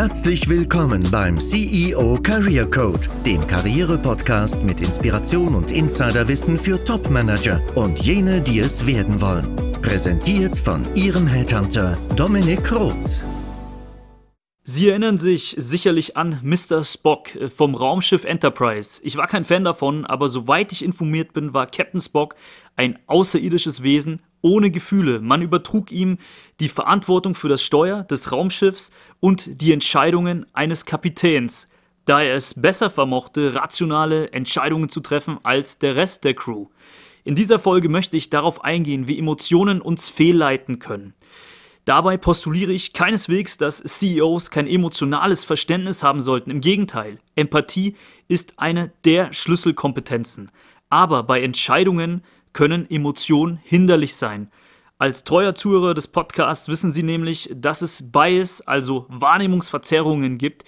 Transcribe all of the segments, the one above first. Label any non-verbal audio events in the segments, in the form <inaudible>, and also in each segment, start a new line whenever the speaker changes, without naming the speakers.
Herzlich willkommen beim CEO Career Code, dem Karriere-Podcast mit Inspiration und Insiderwissen für Top-Manager und jene, die es werden wollen. Präsentiert von Ihrem Headhunter Dominik Roth.
Sie erinnern sich sicherlich an Mr. Spock äh, vom Raumschiff Enterprise. Ich war kein Fan davon, aber soweit ich informiert bin, war Captain Spock ein außerirdisches Wesen ohne Gefühle. Man übertrug ihm die Verantwortung für das Steuer des Raumschiffs und die Entscheidungen eines Kapitäns, da er es besser vermochte, rationale Entscheidungen zu treffen als der Rest der Crew. In dieser Folge möchte ich darauf eingehen, wie Emotionen uns fehlleiten können. Dabei postuliere ich keineswegs, dass CEOs kein emotionales Verständnis haben sollten. Im Gegenteil, Empathie ist eine der Schlüsselkompetenzen. Aber bei Entscheidungen können Emotionen hinderlich sein. Als treuer Zuhörer des Podcasts wissen Sie nämlich, dass es Bias, also Wahrnehmungsverzerrungen gibt,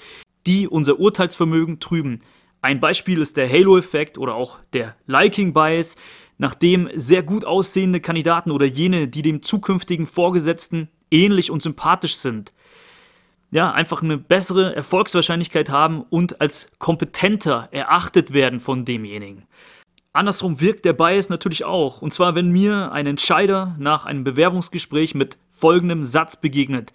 die unser Urteilsvermögen trüben. Ein Beispiel ist der Halo-Effekt oder auch der Liking-Bias, nachdem sehr gut aussehende Kandidaten oder jene, die dem zukünftigen Vorgesetzten ähnlich und sympathisch sind, ja, einfach eine bessere Erfolgswahrscheinlichkeit haben und als kompetenter erachtet werden von demjenigen. Andersrum wirkt der Bias natürlich auch. Und zwar, wenn mir ein Entscheider nach einem Bewerbungsgespräch mit folgendem Satz begegnet.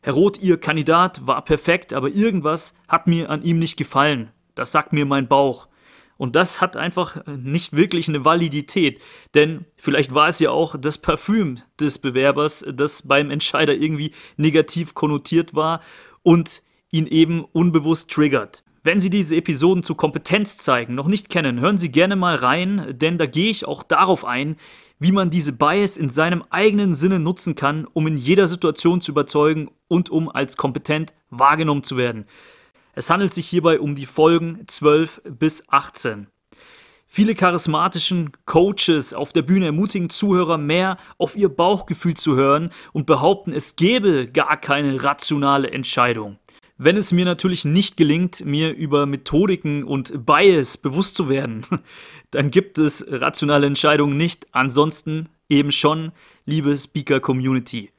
Herr Roth, Ihr Kandidat war perfekt, aber irgendwas hat mir an ihm nicht gefallen. Das sagt mir mein Bauch. Und das hat einfach nicht wirklich eine Validität, denn vielleicht war es ja auch das Parfüm des Bewerbers, das beim Entscheider irgendwie negativ konnotiert war und ihn eben unbewusst triggert. Wenn Sie diese Episoden zu Kompetenz zeigen noch nicht kennen, hören Sie gerne mal rein, denn da gehe ich auch darauf ein, wie man diese Bias in seinem eigenen Sinne nutzen kann, um in jeder Situation zu überzeugen und um als kompetent wahrgenommen zu werden. Es handelt sich hierbei um die Folgen 12 bis 18. Viele charismatischen Coaches auf der Bühne ermutigen Zuhörer mehr auf ihr Bauchgefühl zu hören und behaupten, es gäbe gar keine rationale Entscheidung. Wenn es mir natürlich nicht gelingt, mir über Methodiken und Bias bewusst zu werden, <laughs> dann gibt es rationale Entscheidungen nicht. Ansonsten eben schon, liebe Speaker-Community.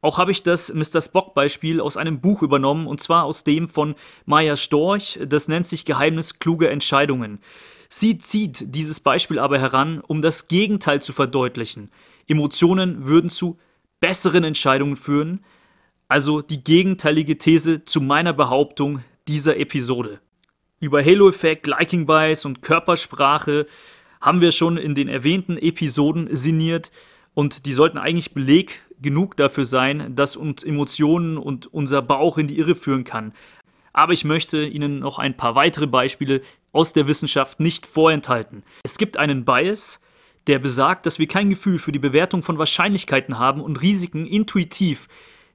Auch habe ich das Mr. Spock-Beispiel aus einem Buch übernommen, und zwar aus dem von Maya Storch, das nennt sich Geheimnis kluger Entscheidungen. Sie zieht dieses Beispiel aber heran, um das Gegenteil zu verdeutlichen. Emotionen würden zu besseren Entscheidungen führen, also die gegenteilige These zu meiner Behauptung dieser Episode. Über Halo-Effekt, Liking Bias und Körpersprache haben wir schon in den erwähnten Episoden sinniert und die sollten eigentlich Beleg genug dafür sein, dass uns Emotionen und unser Bauch in die Irre führen kann. Aber ich möchte Ihnen noch ein paar weitere Beispiele aus der Wissenschaft nicht vorenthalten. Es gibt einen Bias, der besagt, dass wir kein Gefühl für die Bewertung von Wahrscheinlichkeiten haben und Risiken intuitiv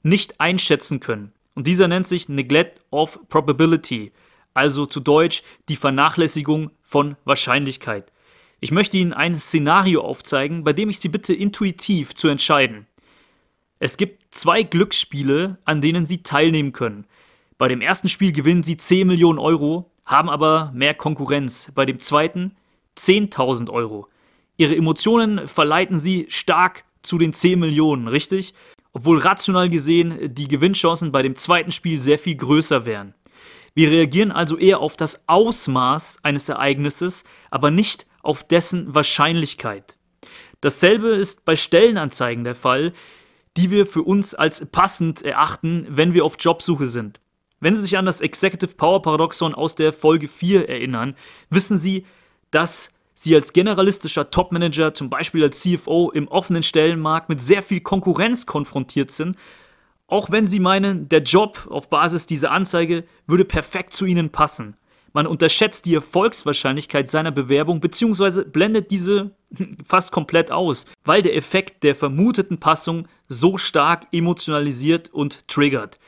nicht einschätzen können. Und dieser nennt sich Neglect of Probability, also zu Deutsch die Vernachlässigung von Wahrscheinlichkeit. Ich möchte Ihnen ein Szenario aufzeigen, bei dem ich Sie bitte intuitiv zu entscheiden. Es gibt zwei Glücksspiele, an denen Sie teilnehmen können. Bei dem ersten Spiel gewinnen Sie 10 Millionen Euro, haben aber mehr Konkurrenz. Bei dem zweiten 10.000 Euro. Ihre Emotionen verleiten Sie stark zu den 10 Millionen, richtig? Obwohl rational gesehen die Gewinnchancen bei dem zweiten Spiel sehr viel größer wären. Wir reagieren also eher auf das Ausmaß eines Ereignisses, aber nicht auf dessen Wahrscheinlichkeit. Dasselbe ist bei Stellenanzeigen der Fall, die wir für uns als passend erachten, wenn wir auf Jobsuche sind. Wenn Sie sich an das Executive Power Paradoxon aus der Folge 4 erinnern, wissen Sie, dass Sie als generalistischer Topmanager, zum Beispiel als CFO im offenen Stellenmarkt mit sehr viel Konkurrenz konfrontiert sind, auch wenn Sie meinen, der Job auf Basis dieser Anzeige würde perfekt zu Ihnen passen. Man unterschätzt die Erfolgswahrscheinlichkeit seiner Bewerbung bzw. blendet diese <laughs> fast komplett aus, weil der Effekt der vermuteten Passung so stark emotionalisiert und triggert.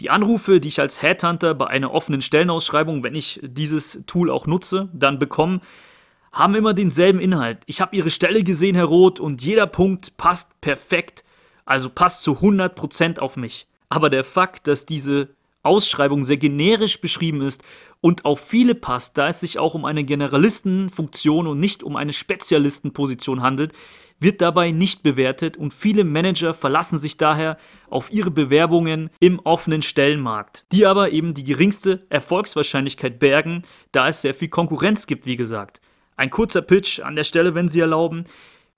Die Anrufe, die ich als Headhunter bei einer offenen Stellenausschreibung, wenn ich dieses Tool auch nutze, dann bekomme, haben immer denselben Inhalt. Ich habe ihre Stelle gesehen, Herr Roth, und jeder Punkt passt perfekt, also passt zu 100% auf mich. Aber der Fakt, dass diese Ausschreibung sehr generisch beschrieben ist und auf viele passt, da es sich auch um eine Generalistenfunktion und nicht um eine Spezialistenposition handelt, wird dabei nicht bewertet und viele Manager verlassen sich daher auf ihre Bewerbungen im offenen Stellenmarkt, die aber eben die geringste Erfolgswahrscheinlichkeit bergen, da es sehr viel Konkurrenz gibt, wie gesagt. Ein kurzer Pitch an der Stelle, wenn Sie erlauben.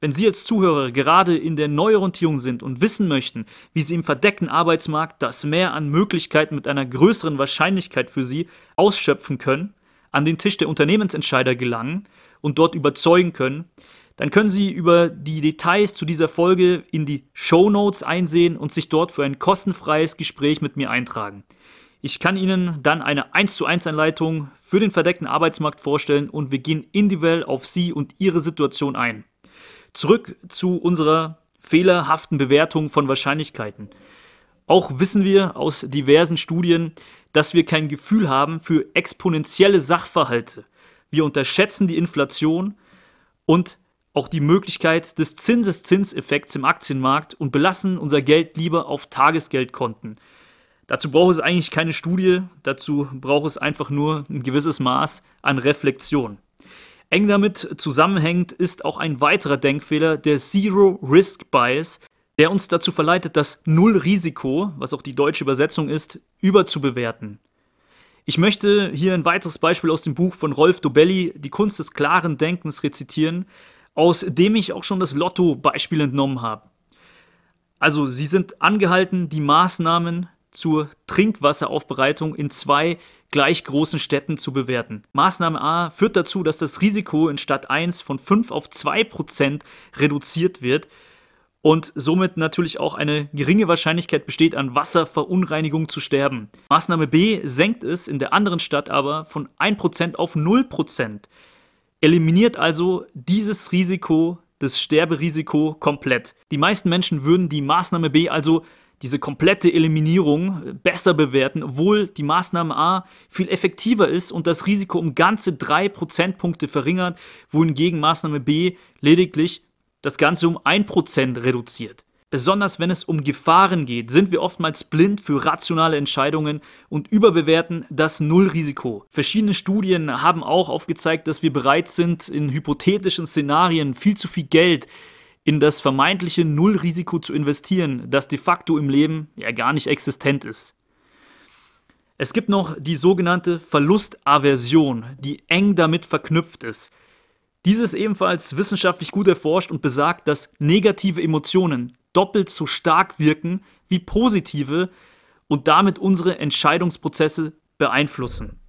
Wenn Sie als Zuhörer gerade in der Neuorientierung sind und wissen möchten, wie Sie im verdeckten Arbeitsmarkt das Mehr an Möglichkeiten mit einer größeren Wahrscheinlichkeit für Sie ausschöpfen können, an den Tisch der Unternehmensentscheider gelangen und dort überzeugen können, dann können Sie über die Details zu dieser Folge in die Show Notes einsehen und sich dort für ein kostenfreies Gespräch mit mir eintragen. Ich kann Ihnen dann eine 1 zu 1 Anleitung für den verdeckten Arbeitsmarkt vorstellen und wir gehen individuell auf Sie und Ihre Situation ein. Zurück zu unserer fehlerhaften Bewertung von Wahrscheinlichkeiten. Auch wissen wir aus diversen Studien, dass wir kein Gefühl haben für exponentielle Sachverhalte. Wir unterschätzen die Inflation und auch die Möglichkeit des Zinseszinseffekts im Aktienmarkt und belassen unser Geld lieber auf Tagesgeldkonten. Dazu braucht es eigentlich keine Studie, dazu braucht es einfach nur ein gewisses Maß an Reflexion. Eng damit zusammenhängt ist auch ein weiterer Denkfehler, der Zero Risk Bias, der uns dazu verleitet, das Null-Risiko, was auch die deutsche Übersetzung ist, überzubewerten. Ich möchte hier ein weiteres Beispiel aus dem Buch von Rolf Dobelli, Die Kunst des klaren Denkens, rezitieren, aus dem ich auch schon das Lotto-Beispiel entnommen habe. Also, Sie sind angehalten, die Maßnahmen zur Trinkwasseraufbereitung in zwei gleich großen Städten zu bewerten. Maßnahme A führt dazu, dass das Risiko in Stadt 1 von 5 auf 2 Prozent reduziert wird und somit natürlich auch eine geringe Wahrscheinlichkeit besteht, an Wasserverunreinigung zu sterben. Maßnahme B senkt es in der anderen Stadt aber von 1 Prozent auf 0 Prozent, eliminiert also dieses Risiko, das Sterberisiko komplett. Die meisten Menschen würden die Maßnahme B also diese komplette Eliminierung besser bewerten, obwohl die Maßnahme A viel effektiver ist und das Risiko um ganze drei Prozentpunkte verringert, wohingegen Maßnahme B lediglich das Ganze um ein Prozent reduziert. Besonders wenn es um Gefahren geht, sind wir oftmals blind für rationale Entscheidungen und überbewerten das Nullrisiko. Verschiedene Studien haben auch aufgezeigt, dass wir bereit sind, in hypothetischen Szenarien viel zu viel Geld in das vermeintliche Nullrisiko zu investieren, das de facto im Leben ja gar nicht existent ist. Es gibt noch die sogenannte Verlustaversion, die eng damit verknüpft ist. Diese ist ebenfalls wissenschaftlich gut erforscht und besagt, dass negative Emotionen doppelt so stark wirken wie positive und damit unsere Entscheidungsprozesse beeinflussen.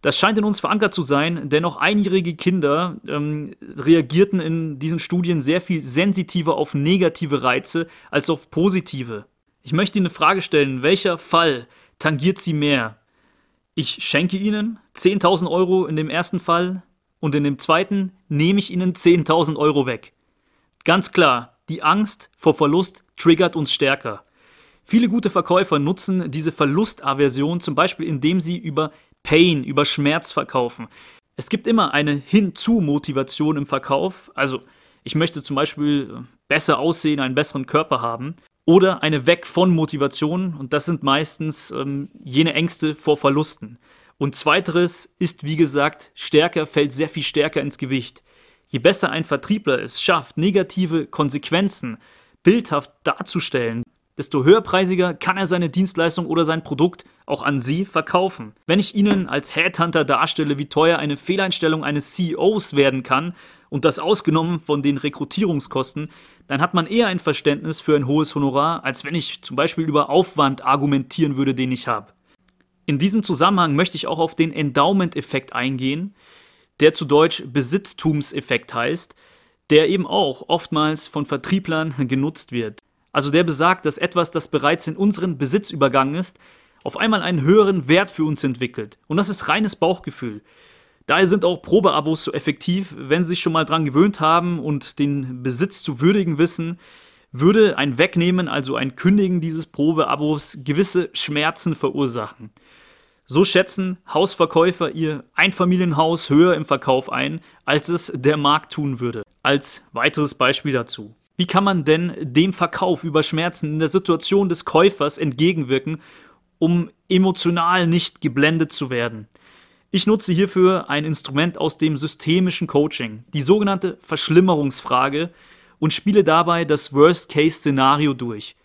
Das scheint in uns verankert zu sein, denn auch einjährige Kinder ähm, reagierten in diesen Studien sehr viel sensitiver auf negative Reize als auf positive. Ich möchte Ihnen eine Frage stellen, welcher Fall tangiert Sie mehr? Ich schenke Ihnen 10.000 Euro in dem ersten Fall und in dem zweiten nehme ich Ihnen 10.000 Euro weg. Ganz klar, die Angst vor Verlust triggert uns stärker. Viele gute Verkäufer nutzen diese Verlustaversion zum Beispiel, indem sie über Pain, über Schmerz verkaufen. Es gibt immer eine Hinzu-Motivation im Verkauf. Also, ich möchte zum Beispiel äh, besser aussehen, einen besseren Körper haben. Oder eine Weg von Motivation. Und das sind meistens ähm, jene Ängste vor Verlusten. Und zweiteres ist, wie gesagt, stärker, fällt sehr viel stärker ins Gewicht. Je besser ein Vertriebler es schafft, negative Konsequenzen bildhaft darzustellen, desto höherpreisiger kann er seine Dienstleistung oder sein Produkt auch an Sie verkaufen. Wenn ich Ihnen als Headhunter darstelle, wie teuer eine Fehleinstellung eines CEOs werden kann und das ausgenommen von den Rekrutierungskosten, dann hat man eher ein Verständnis für ein hohes Honorar, als wenn ich zum Beispiel über Aufwand argumentieren würde, den ich habe. In diesem Zusammenhang möchte ich auch auf den Endowment-Effekt eingehen, der zu Deutsch Besitztumseffekt heißt, der eben auch oftmals von Vertrieblern genutzt wird. Also der besagt, dass etwas, das bereits in unseren Besitz übergangen ist, auf einmal einen höheren Wert für uns entwickelt. Und das ist reines Bauchgefühl. Daher sind auch Probeabos so effektiv, wenn Sie sich schon mal dran gewöhnt haben und den Besitz zu würdigen wissen, würde ein Wegnehmen, also ein Kündigen dieses Probeabos gewisse Schmerzen verursachen. So schätzen Hausverkäufer ihr Einfamilienhaus höher im Verkauf ein, als es der Markt tun würde. Als weiteres Beispiel dazu. Wie kann man denn dem Verkauf über Schmerzen in der Situation des Käufers entgegenwirken, um emotional nicht geblendet zu werden? Ich nutze hierfür ein Instrument aus dem systemischen Coaching, die sogenannte Verschlimmerungsfrage, und spiele dabei das Worst-Case-Szenario durch.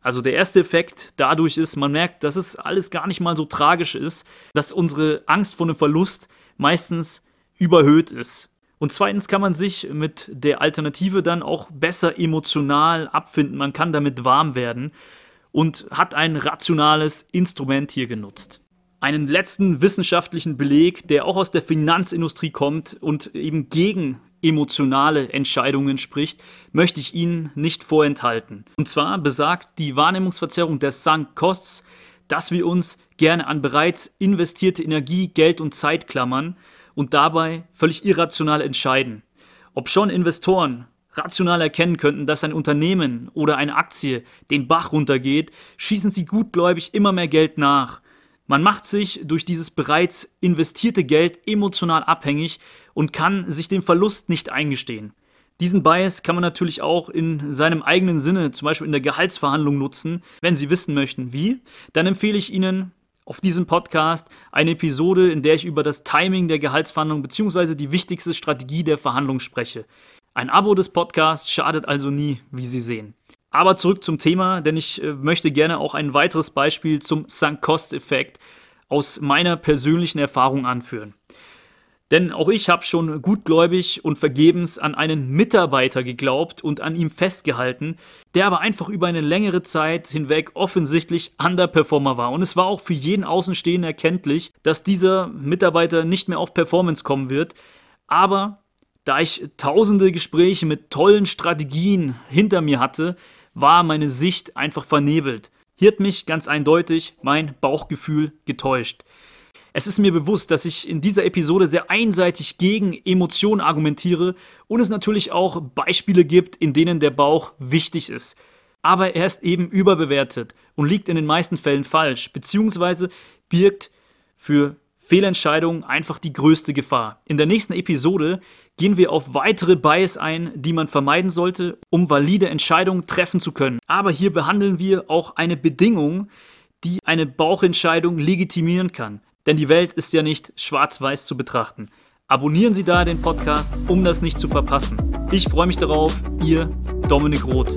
Also der erste Effekt dadurch ist, man merkt, dass es alles gar nicht mal so tragisch ist, dass unsere Angst vor einem Verlust meistens überhöht ist. Und zweitens kann man sich mit der Alternative dann auch besser emotional abfinden. Man kann damit warm werden und hat ein rationales Instrument hier genutzt. Einen letzten wissenschaftlichen Beleg, der auch aus der Finanzindustrie kommt und eben gegen emotionale Entscheidungen spricht, möchte ich Ihnen nicht vorenthalten. Und zwar besagt die Wahrnehmungsverzerrung der Sunk Costs, dass wir uns gerne an bereits investierte Energie, Geld und Zeit klammern und dabei völlig irrational entscheiden. Ob schon Investoren rational erkennen könnten, dass ein Unternehmen oder eine Aktie den Bach runtergeht, schießen sie gutgläubig immer mehr Geld nach. Man macht sich durch dieses bereits investierte Geld emotional abhängig und kann sich den Verlust nicht eingestehen. Diesen Bias kann man natürlich auch in seinem eigenen Sinne, zum Beispiel in der Gehaltsverhandlung nutzen. Wenn Sie wissen möchten, wie, dann empfehle ich Ihnen auf diesem Podcast eine Episode, in der ich über das Timing der Gehaltsverhandlung bzw. die wichtigste Strategie der Verhandlung spreche. Ein Abo des Podcasts schadet also nie, wie Sie sehen. Aber zurück zum Thema, denn ich äh, möchte gerne auch ein weiteres Beispiel zum Sunk-Cost-Effekt aus meiner persönlichen Erfahrung anführen. Denn auch ich habe schon gutgläubig und vergebens an einen Mitarbeiter geglaubt und an ihm festgehalten, der aber einfach über eine längere Zeit hinweg offensichtlich Underperformer war. Und es war auch für jeden Außenstehenden erkenntlich, dass dieser Mitarbeiter nicht mehr auf Performance kommen wird. Aber da ich tausende Gespräche mit tollen Strategien hinter mir hatte, war meine Sicht einfach vernebelt. Hier hat mich ganz eindeutig mein Bauchgefühl getäuscht. Es ist mir bewusst, dass ich in dieser Episode sehr einseitig gegen Emotionen argumentiere und es natürlich auch Beispiele gibt, in denen der Bauch wichtig ist. Aber er ist eben überbewertet und liegt in den meisten Fällen falsch, beziehungsweise birgt für Fehlentscheidungen einfach die größte Gefahr. In der nächsten Episode gehen wir auf weitere Bias ein, die man vermeiden sollte, um valide Entscheidungen treffen zu können. Aber hier behandeln wir auch eine Bedingung, die eine Bauchentscheidung legitimieren kann. Denn die Welt ist ja nicht schwarz-weiß zu betrachten. Abonnieren Sie da den Podcast, um das nicht zu verpassen. Ich freue mich darauf, Ihr Dominik Roth.